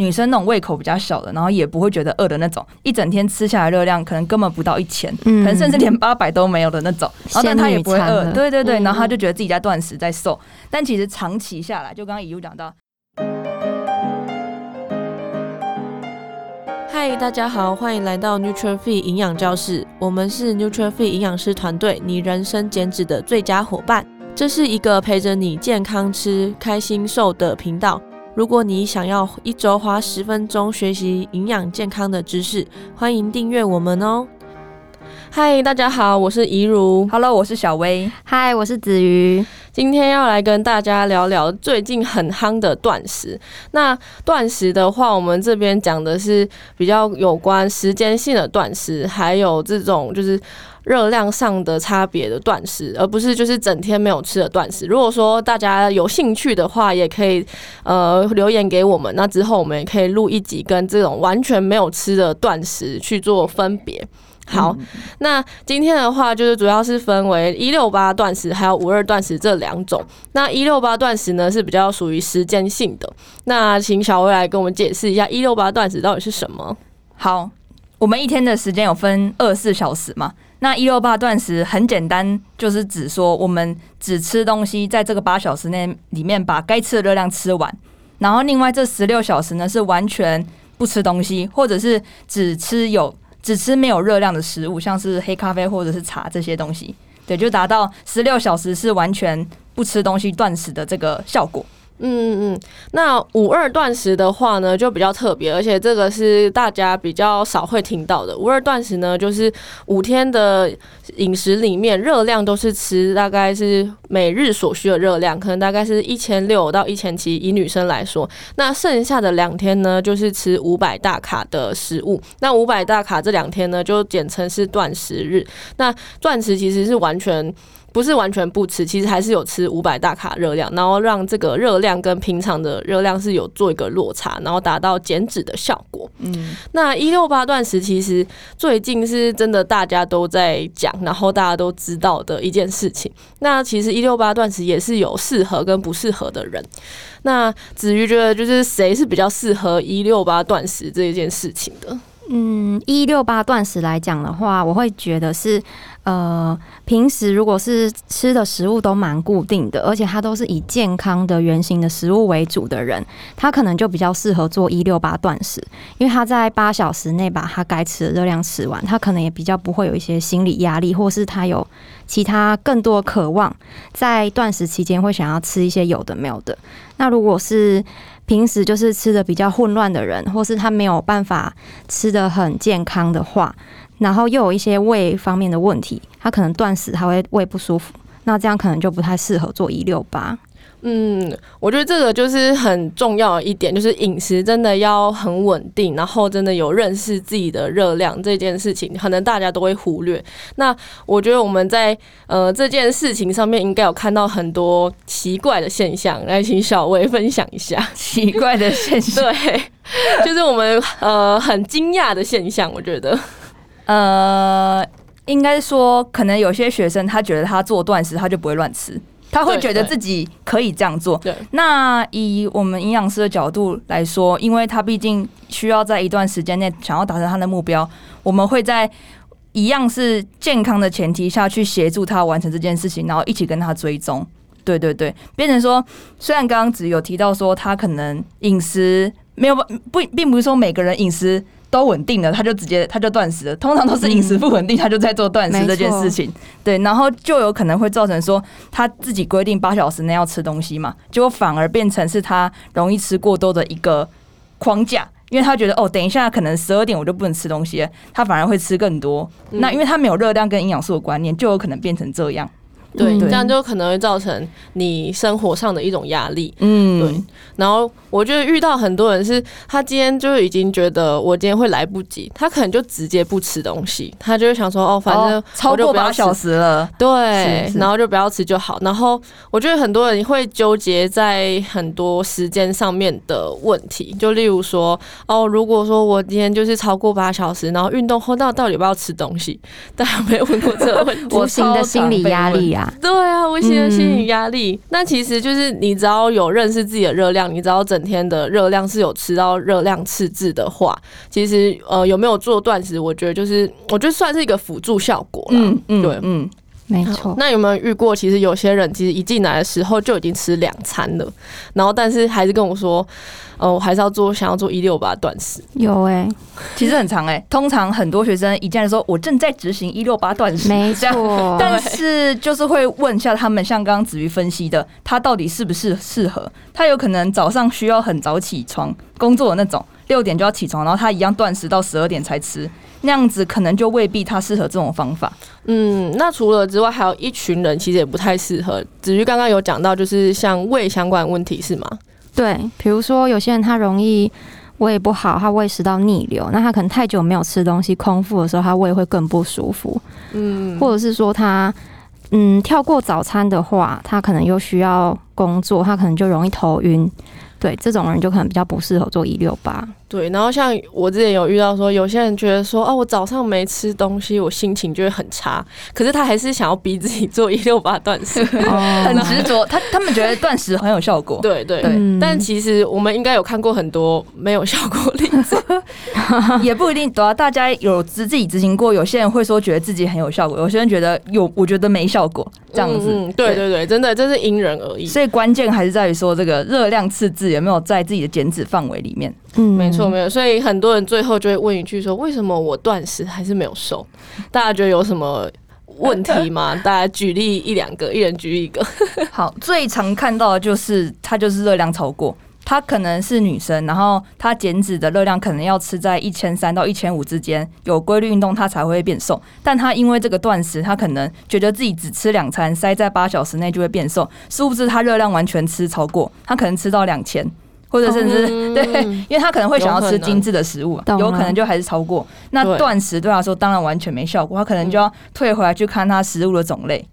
女生那种胃口比较小的，然后也不会觉得饿的那种，一整天吃下来热量可能根本不到一千，嗯，可能甚至连八百都没有的那种，然后但她也不会饿，对对对，然后她就觉得自己在断食在瘦，但其实长期下来，就刚刚一路讲到。嗨，大家好，欢迎来到 Nuture Fit 营养教室。我们是 Nuture Fit 营养师团队，你人生减脂的最佳伙伴。这是一个陪着你健康吃、开心瘦的频道。如果你想要一周花十分钟学习营养健康的知识，欢迎订阅我们哦。嗨，大家好，我是怡如。Hello，我是小薇。嗨，我是子瑜。今天要来跟大家聊聊最近很夯的断食。那断食的话，我们这边讲的是比较有关时间性的断食，还有这种就是热量上的差别的断食，而不是就是整天没有吃的断食。如果说大家有兴趣的话，也可以呃留言给我们，那之后我们也可以录一集跟这种完全没有吃的断食去做分别。好，那今天的话就是主要是分为一六八断食还有五二断食这两种。那一六八断食呢是比较属于时间性的。那请小薇来跟我们解释一下一六八断食到底是什么？好，我们一天的时间有分二十四小时嘛？那一六八断食很简单，就是指说我们只吃东西，在这个八小时内里面把该吃的热量吃完，然后另外这十六小时呢是完全不吃东西，或者是只吃有。只吃没有热量的食物，像是黑咖啡或者是茶这些东西，对，就达到十六小时是完全不吃东西断食的这个效果。嗯嗯嗯，那五二断食的话呢，就比较特别，而且这个是大家比较少会听到的。五二断食呢，就是五天的饮食里面热量都是吃大概是每日所需的热量，可能大概是一千六到一千七，以女生来说。那剩下的两天呢，就是吃五百大卡的食物。那五百大卡这两天呢，就简称是断食日。那断食其实是完全。不是完全不吃，其实还是有吃五百大卡热量，然后让这个热量跟平常的热量是有做一个落差，然后达到减脂的效果。嗯，那一六八断食其实最近是真的大家都在讲，然后大家都知道的一件事情。那其实一六八断食也是有适合跟不适合的人。那子瑜觉得就是谁是比较适合一六八断食这一件事情的？嗯，一六八断食来讲的话，我会觉得是，呃，平时如果是吃的食物都蛮固定的，而且它都是以健康的原型的食物为主的人，他可能就比较适合做一六八断食，因为他在八小时内把他该吃的热量吃完，他可能也比较不会有一些心理压力，或是他有其他更多渴望，在断食期间会想要吃一些有的没有的。那如果是平时就是吃的比较混乱的人，或是他没有办法吃的很健康的话，然后又有一些胃方面的问题，他可能断食他会胃不舒服，那这样可能就不太适合做一六八。嗯，我觉得这个就是很重要的一点，就是饮食真的要很稳定，然后真的有认识自己的热量这件事情，可能大家都会忽略。那我觉得我们在呃这件事情上面应该有看到很多奇怪的现象，来请小薇分享一下奇怪的现象。对，就是我们呃很惊讶的现象，我觉得呃应该说，可能有些学生他觉得他做断食，他就不会乱吃。他会觉得自己可以这样做。对，那以我们营养师的角度来说，因为他毕竟需要在一段时间内想要达成他的目标，我们会在一样是健康的前提下去协助他完成这件事情，然后一起跟他追踪。对对对，变成说，虽然刚刚只有提到说他可能饮食没有不，并不是说每个人饮食。都稳定了，他就直接他就断食了。通常都是饮食不稳定，他就在做断食这件事情。对，然后就有可能会造成说他自己规定八小时内要吃东西嘛，结果反而变成是他容易吃过多的一个框架，因为他觉得哦，等一下可能十二点我就不能吃东西，他反而会吃更多。那因为他没有热量跟营养素的观念，就有可能变成这样。对，这样就可能会造成你生活上的一种压力。嗯，对。然后我觉得遇到很多人是，他今天就已经觉得我今天会来不及，他可能就直接不吃东西，他就会想说哦，反正超过八小时了，对，然后就不要吃就好。然后我觉得很多人会纠结在很多时间上面的问题，就例如说哦，如果说我今天就是超过八小时，然后运动后到到底要不要吃东西？大家有没有问过这个问题？无形的心理压力啊。啊。对啊，无形的心理压力。嗯、那其实就是你只要有认识自己的热量，你只要整天的热量是有吃到热量赤字的话，其实呃有没有做断食，我觉得就是我觉得算是一个辅助效果了。嗯嗯，对，嗯。没错，那有没有遇过？其实有些人其实一进来的时候就已经吃两餐了，然后但是还是跟我说，哦，我还是要做，想要做一六八断食。有哎、欸，其实很长哎、欸，通常很多学生一进来说，我正在执行一六八断食，没错。但是就是会问一下他们，像刚刚子瑜分析的，他到底是不是适合？他有可能早上需要很早起床工作的那种，六点就要起床，然后他一样断食到十二点才吃。那样子可能就未必他适合这种方法。嗯，那除了之外，还有一群人其实也不太适合。子瑜刚刚有讲到，就是像胃相关的问题是吗？对，比如说有些人他容易胃不好，他胃食道逆流，那他可能太久没有吃东西，空腹的时候他胃会更不舒服。嗯，或者是说他嗯跳过早餐的话，他可能又需要工作，他可能就容易头晕。对，这种人就可能比较不适合做一六八。对，然后像我之前有遇到说，有些人觉得说，哦，我早上没吃东西，我心情就会很差。可是他还是想要逼自己做一六八断食，很执着。他他们觉得断食很有效果。对对对。但其实我们应该有看过很多没有效果的例子，也不一定。对啊，大家有自自己执行过，有些人会说觉得自己很有效果，有些人觉得有，我觉得没效果，这样子。嗯，对对对，真的这是因人而异。所以关键还是在于说，这个热量赤字有没有在自己的减脂范围里面。嗯，没错，没有，所以很多人最后就会问一句说：“为什么我断食还是没有瘦？”大家觉得有什么问题吗？大家举例一两个，一人举一个。好，最常看到的就是她就是热量超过，她可能是女生，然后她减脂的热量可能要吃在一千三到一千五之间，有规律运动她才会变瘦。但她因为这个断食，她可能觉得自己只吃两餐，塞在八小时内就会变瘦，殊不知她热量完全吃超过，她可能吃到两千。或者甚至、嗯、对，因为他可能会想要吃精致的食物，有可，有可能就还是超过。那断食对他说当然完全没效果，他可能就要退回来去看他食物的种类。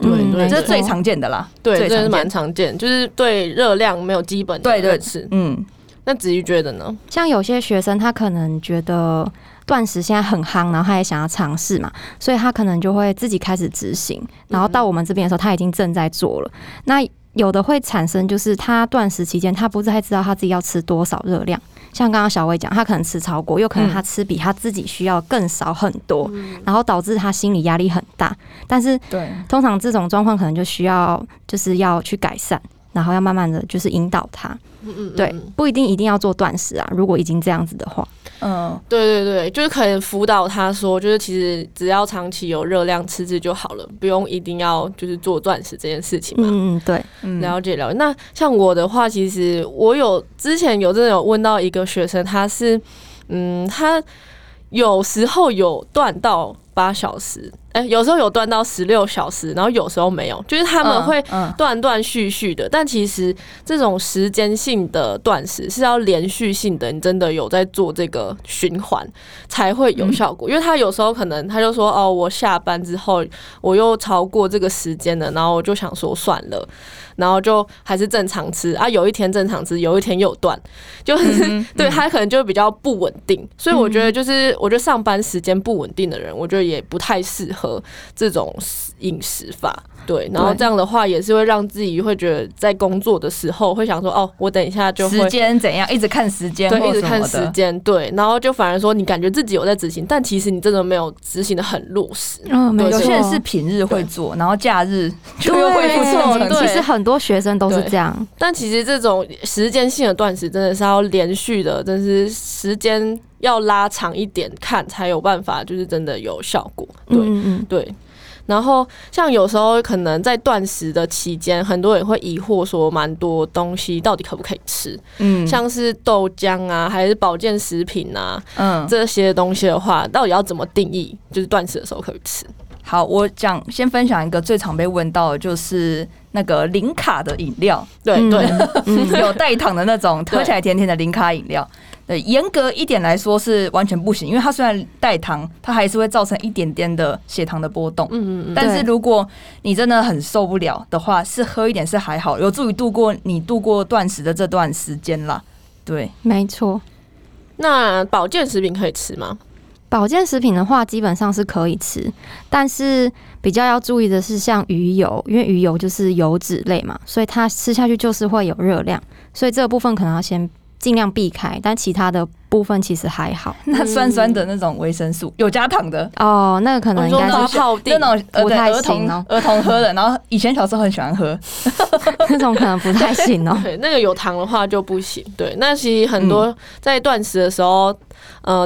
对，对，这是最常见的啦。对，这是蛮常见，就是对热量没有基本的认识。嗯，那子瑜觉得呢？像有些学生他可能觉得断食现在很夯，然后他也想要尝试嘛，所以他可能就会自己开始执行。然后到我们这边的时候，他已经正在做了。那有的会产生，就是他断食期间，他不太知道他自己要吃多少热量。像刚刚小薇讲，他可能吃超过，又可能他吃比他自己需要更少很多，然后导致他心理压力很大。但是，对，通常这种状况可能就需要，就是要去改善，然后要慢慢的就是引导他。对，不一定一定要做断食啊。如果已经这样子的话。嗯，对对对，就是可能辅导他说，就是其实只要长期有热量赤字就好了，不用一定要就是做断食这件事情嘛。嗯，对，了解了解。那像我的话，其实我有之前有真的有问到一个学生，他是嗯，他有时候有断到八小时。哎、欸，有时候有断到十六小时，然后有时候没有，就是他们会断断续续的。但其实这种时间性的断食是要连续性的，你真的有在做这个循环才会有效果。因为他有时候可能他就说哦，我下班之后我又超过这个时间了，然后我就想说算了，然后就还是正常吃啊。有一天正常吃，有一天又断，就是对他可能就比较不稳定。所以我觉得就是我觉得上班时间不稳定的人，我觉得也不太适合。和这种饮食法，对，然后这样的话也是会让自己会觉得在工作的时候会想说，哦，我等一下就会时间怎样，一直看时间，对，一直看时间，对，然后就反而说你感觉自己有在执行，但其实你真的没有执行的很落实。嗯，没错，有些人是平日会做，然后假日就又恢复正常。其实很多学生都是这样，但其实这种时间性的断食真的是要连续的，真是时间。要拉长一点看才有办法，就是真的有效果。对，嗯嗯对。然后像有时候可能在断食的期间，很多人会疑惑说，蛮多东西到底可不可以吃？嗯，像是豆浆啊，还是保健食品啊，嗯，这些东西的话，到底要怎么定义？就是断食的时候可以吃？好，我讲先分享一个最常被问到的，就是那个零卡的饮料。对对，有代糖的那种，喝起来甜甜的零卡饮料。对，严格一点来说是完全不行，因为它虽然代糖，它还是会造成一点点的血糖的波动。嗯嗯嗯。但是如果你真的很受不了的话，是喝一点是还好，有助于度过你度过断食的这段时间啦。对，没错。那保健食品可以吃吗？保健食品的话，基本上是可以吃，但是比较要注意的是，像鱼油，因为鱼油就是油脂类嘛，所以它吃下去就是会有热量，所以这个部分可能要先尽量避开。但其他的部分其实还好。那酸酸的那种维生素，有加糖的哦，那个可能应该是泡定那种不太行哦，儿童喝的。然后以前小时候很喜欢喝，那种可能不太行哦。对，那个有糖的话就不行。对，那其实很多在断食的时候。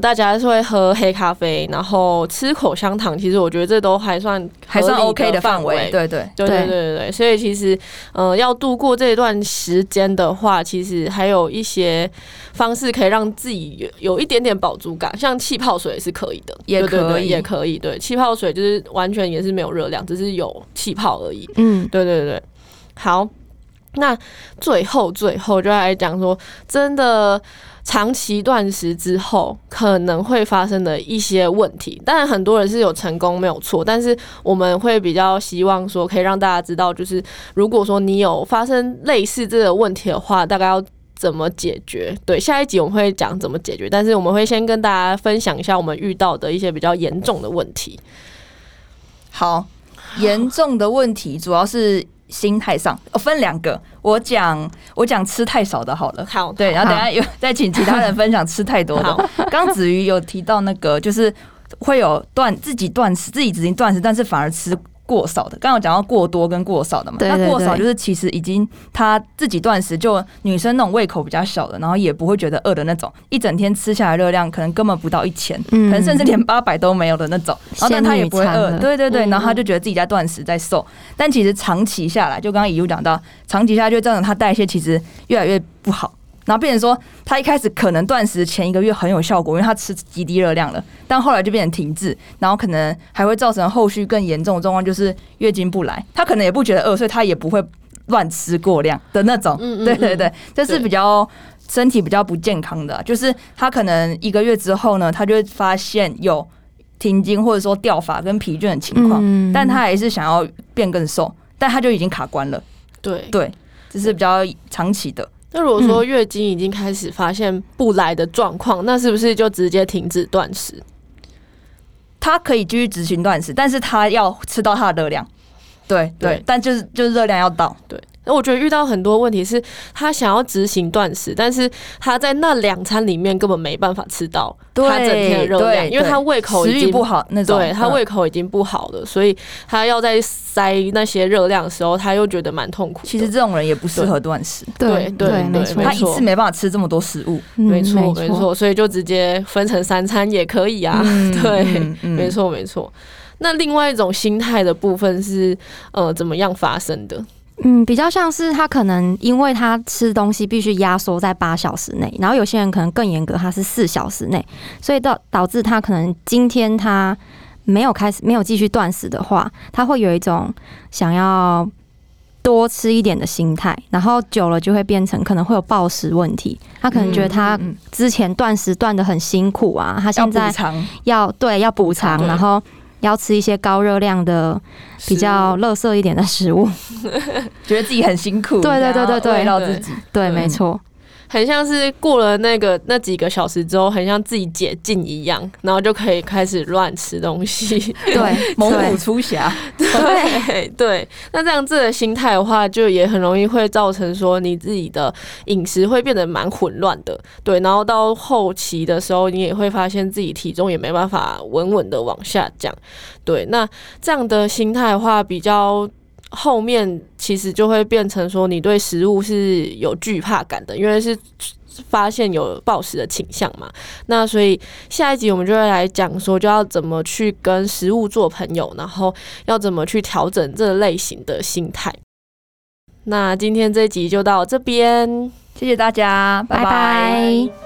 大家是会喝黑咖啡，然后吃口香糖。其实我觉得这都还算还算 OK 的范围。对对对对对对对。所以其实呃，要度过这段时间的话，其实还有一些方式可以让自己有有一点点饱足感，像气泡水是可以的，也可以，也可以。对，气泡水就是完全也是没有热量，只是有气泡而已。嗯，对对对。好，那最后最后就来讲说，真的。长期断食之后可能会发生的一些问题，当然很多人是有成功没有错，但是我们会比较希望说可以让大家知道，就是如果说你有发生类似这个问题的话，大概要怎么解决？对，下一集我们会讲怎么解决，但是我们会先跟大家分享一下我们遇到的一些比较严重的问题。好，严重的问题主要是。心态上，我分两个，我讲我讲吃太少的好了，好，对，然后等下有 再请其他人分享吃太多的。刚子瑜有提到那个，就是会有断自己断食，自己执行断食，但是反而吃。过少的，刚刚有讲到过多跟过少的嘛？那过少就是其实已经他自己断食，就女生那种胃口比较小的，然后也不会觉得饿的那种，一整天吃下来热量可能根本不到一千，可能甚至连八百都没有的那种，然后但他也不会饿，对对对，然后他就觉得自己在断食在瘦，但其实长期下来，就刚刚乙武讲到，长期下来就造成他代谢其实越来越不好。然后变成说，他一开始可能断食前一个月很有效果，因为他吃极低热量了，但后来就变成停滞，然后可能还会造成后续更严重的状况，就是月经不来。他可能也不觉得饿，所以他也不会乱吃过量的那种。对对对，这是比较身体比较不健康的，就是他可能一个月之后呢，他就会发现有停经或者说掉发跟疲倦的情况，但他还是想要变更瘦，但他就已经卡关了。对对，这是比较长期的。那如果说月经已经开始发现不来的状况，那是不是就直接停止断食？他可以继续执行断食，但是他要吃到他的热量。对对，但就是就是热量要到。对。那我觉得遇到很多问题是，他想要执行断食，但是他在那两餐里面根本没办法吃到他整天的热量，因为他胃口已经不好，那种。对他胃口已经不好了，所以他要在塞那些热量的时候，他又觉得蛮痛苦。其实这种人也不适合断食，对对对，没错，他一次没办法吃这么多食物，没错没错，所以就直接分成三餐也可以啊，对，没错没错。那另外一种心态的部分是呃怎么样发生的？嗯，比较像是他可能因为他吃东西必须压缩在八小时内，然后有些人可能更严格，他是四小时内，所以导导致他可能今天他没有开始没有继续断食的话，他会有一种想要多吃一点的心态，然后久了就会变成可能会有暴食问题。他可能觉得他之前断食断的很辛苦啊，他现在要对要补偿，然后。要吃一些高热量的、比较垃圾一点的食物，觉得自己很辛苦。对对对对对，慰劳自己。对，没错。很像是过了那个那几个小时之后，很像自己解禁一样，然后就可以开始乱吃东西。对，猛虎出侠。对对，那这样子的心态的话，就也很容易会造成说你自己的饮食会变得蛮混乱的。对，然后到后期的时候，你也会发现自己体重也没办法稳稳的往下降。对，那这样的心态的话，比较。后面其实就会变成说，你对食物是有惧怕感的，因为是发现有暴食的倾向嘛。那所以下一集我们就会来讲说，就要怎么去跟食物做朋友，然后要怎么去调整这类型的心态。那今天这一集就到这边，谢谢大家，拜拜。拜拜。